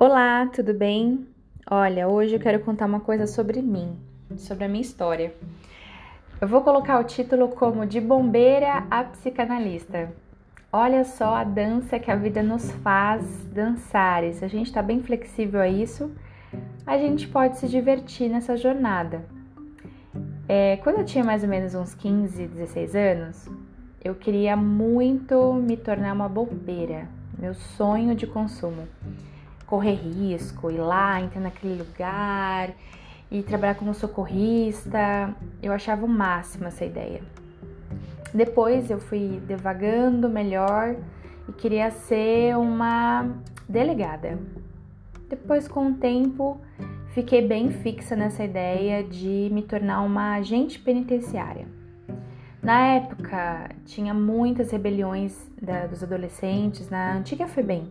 Olá, tudo bem? Olha, hoje eu quero contar uma coisa sobre mim, sobre a minha história. Eu vou colocar o título como De Bombeira a Psicanalista. Olha só a dança que a vida nos faz dançar. E se a gente está bem flexível a isso, a gente pode se divertir nessa jornada. É, quando eu tinha mais ou menos uns 15, 16 anos, eu queria muito me tornar uma bombeira, meu sonho de consumo correr risco, ir lá, entrar naquele lugar e trabalhar como socorrista. Eu achava o máximo essa ideia. Depois eu fui devagando melhor e queria ser uma delegada. Depois, com o tempo, fiquei bem fixa nessa ideia de me tornar uma agente penitenciária. Na época, tinha muitas rebeliões da, dos adolescentes na antiga FEBEM,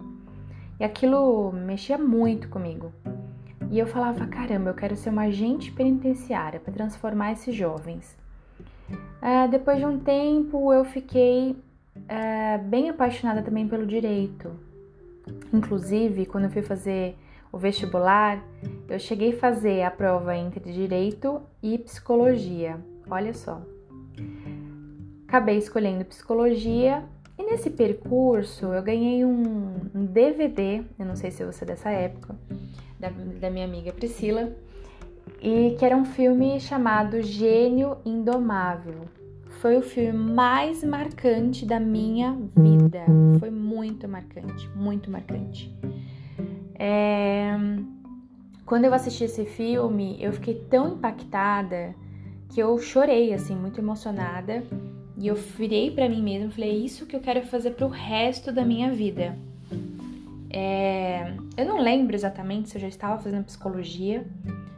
e aquilo mexia muito comigo. E eu falava: caramba, eu quero ser uma agente penitenciária para transformar esses jovens. Uh, depois de um tempo, eu fiquei uh, bem apaixonada também pelo direito. Inclusive, quando eu fui fazer o vestibular, eu cheguei a fazer a prova entre direito e psicologia. Olha só. Acabei escolhendo psicologia e nesse percurso eu ganhei um, DVD, eu não sei se você é dessa época, da, da minha amiga Priscila, e que era um filme chamado Gênio Indomável. Foi o filme mais marcante da minha vida. Foi muito marcante, muito marcante. É... Quando eu assisti esse filme, eu fiquei tão impactada que eu chorei, assim, muito emocionada. E eu virei para mim mesma falei: é isso que eu quero fazer pro resto da minha vida. É, eu não lembro exatamente se eu já estava fazendo psicologia,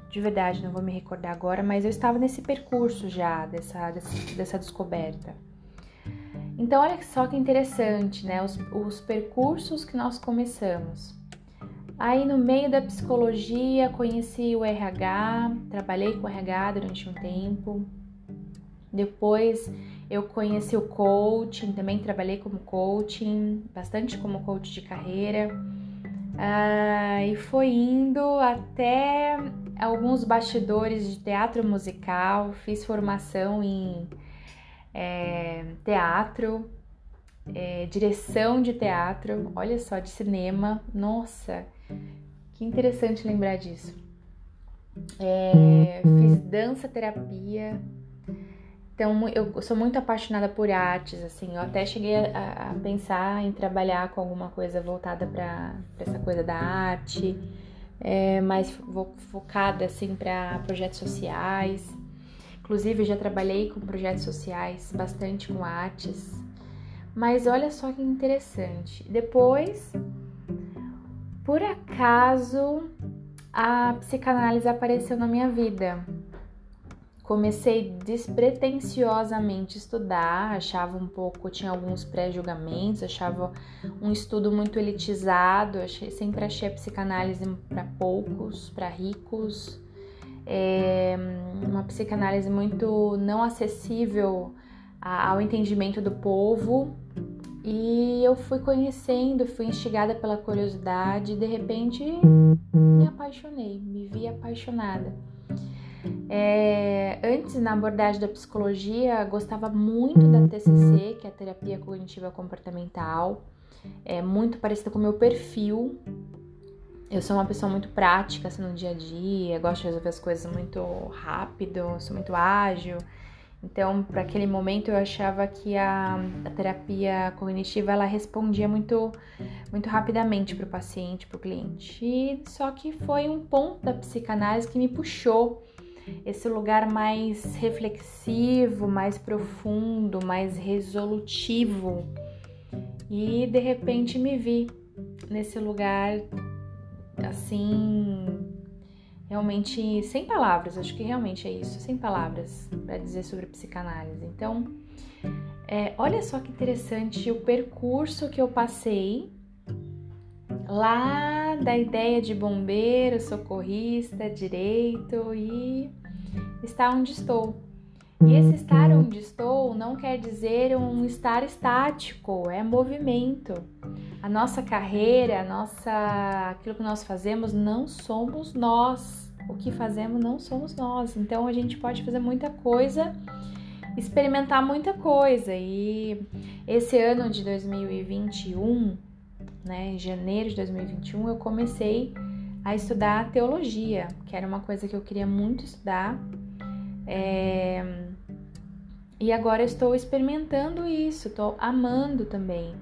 de verdade, não vou me recordar agora, mas eu estava nesse percurso já, dessa, dessa, dessa descoberta. Então, olha só que interessante, né? Os, os percursos que nós começamos. Aí, no meio da psicologia, conheci o RH, trabalhei com o RH durante um tempo. Depois, eu conheci o coaching, também trabalhei como coaching, bastante como coach de carreira. Ah, e foi indo até alguns bastidores de teatro musical, fiz formação em é, teatro, é, direção de teatro, olha só, de cinema, nossa, que interessante lembrar disso. É, fiz dança terapia, então, eu sou muito apaixonada por artes, assim. Eu até cheguei a, a pensar em trabalhar com alguma coisa voltada para essa coisa da arte, é, mais focada, assim, para projetos sociais. Inclusive, eu já trabalhei com projetos sociais, bastante com artes. Mas olha só que interessante. Depois, por acaso, a psicanálise apareceu na minha vida Comecei despretensiosamente a estudar, achava um pouco, tinha alguns pré-julgamentos, achava um estudo muito elitizado, achei, sempre achei a psicanálise para poucos, para ricos, é, uma psicanálise muito não acessível ao entendimento do povo. E eu fui conhecendo, fui instigada pela curiosidade e de repente me apaixonei, me vi apaixonada. É, antes, na abordagem da psicologia, gostava muito da TCC, que é a terapia cognitiva comportamental, é muito parecida com o meu perfil. Eu sou uma pessoa muito prática assim, no dia a dia, gosto de resolver as coisas muito rápido, sou muito ágil. Então, para aquele momento, eu achava que a, a, terapia cognitiva ela respondia muito, muito rapidamente para o paciente, para o cliente. E só que foi um ponto da psicanálise que me puxou esse lugar mais reflexivo, mais profundo, mais resolutivo. E de repente me vi nesse lugar assim, realmente sem palavras, acho que realmente é isso, sem palavras para dizer sobre psicanálise. Então, é, olha só que interessante o percurso que eu passei lá da ideia de bombeiro, socorrista, direito e estar onde estou. E esse estar onde estou não quer dizer um estar estático, é movimento. a nossa carreira, a nossa, aquilo que nós fazemos, não somos nós. O que fazemos não somos nós. Então a gente pode fazer muita coisa, experimentar muita coisa. E esse ano de 2021, né, em janeiro de 2021, eu comecei a estudar teologia, que era uma coisa que eu queria muito estudar. É... E agora estou experimentando isso, estou amando também.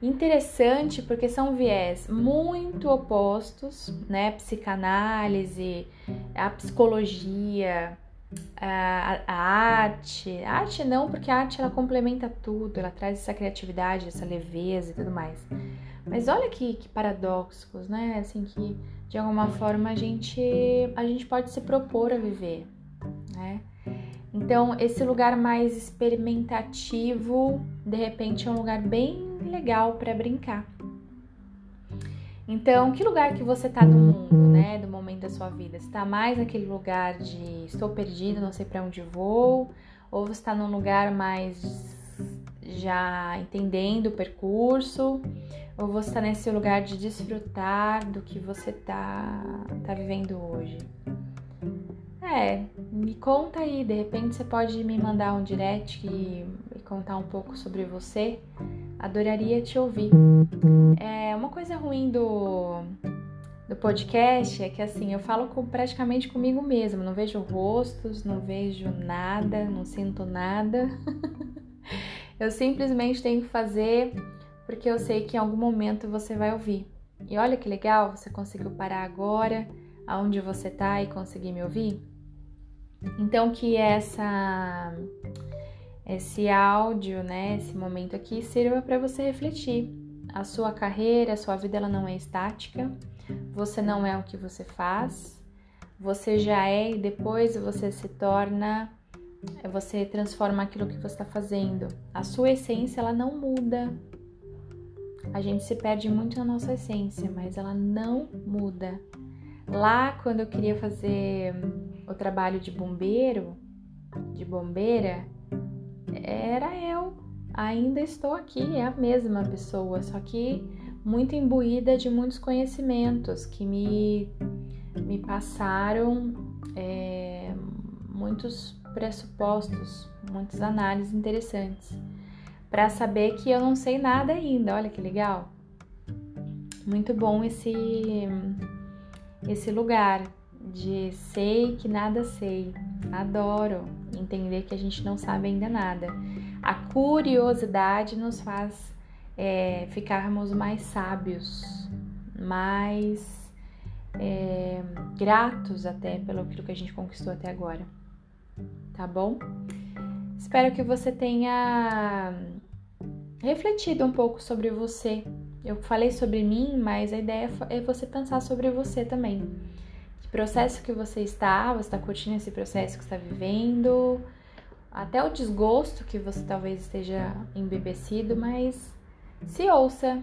Interessante porque são viés muito opostos, né? Psicanálise, a psicologia, a, a, arte. A arte não, porque a arte ela complementa tudo, ela traz essa criatividade, essa leveza e tudo mais. Mas olha que, que paradoxos, né? Assim que de alguma forma a gente a gente pode se propor a viver, né? Então, esse lugar mais experimentativo, de repente é um lugar bem legal para brincar. Então, que lugar que você tá do mundo, né? Do momento da sua vida? Você tá mais naquele lugar de estou perdido, não sei para onde vou, ou você está num lugar mais já entendendo o percurso, ou você está nesse lugar de desfrutar do que você tá, tá vivendo hoje? É, me conta aí, de repente você pode me mandar um direct e, e contar um pouco sobre você. Adoraria te ouvir. É, uma coisa ruim do, do podcast é que assim, eu falo com, praticamente comigo mesmo, não vejo rostos, não vejo nada, não sinto nada. eu simplesmente tenho que fazer porque eu sei que em algum momento você vai ouvir. E olha que legal, você conseguiu parar agora, aonde você tá e conseguir me ouvir? Então que essa esse áudio, né, esse momento aqui sirva para você refletir. A sua carreira, a sua vida ela não é estática. Você não é o que você faz. Você já é e depois você se torna você transforma aquilo que você está fazendo. A sua essência ela não muda. A gente se perde muito na nossa essência, mas ela não muda. Lá, quando eu queria fazer o trabalho de bombeiro, de bombeira, era eu. Ainda estou aqui, é a mesma pessoa, só que muito imbuída de muitos conhecimentos que me, me passaram é, muitos pressupostos, muitas análises interessantes, para saber que eu não sei nada ainda. Olha que legal! Muito bom esse esse lugar de sei que nada sei. Adoro entender que a gente não sabe ainda nada. A curiosidade nos faz é, ficarmos mais sábios, mais é, gratos até pelo que a gente conquistou até agora. Tá bom? Espero que você tenha refletido um pouco sobre você eu falei sobre mim, mas a ideia é você pensar sobre você também. Que processo que você está, você está curtindo esse processo que está vivendo, até o desgosto que você talvez esteja embebecido, mas se ouça,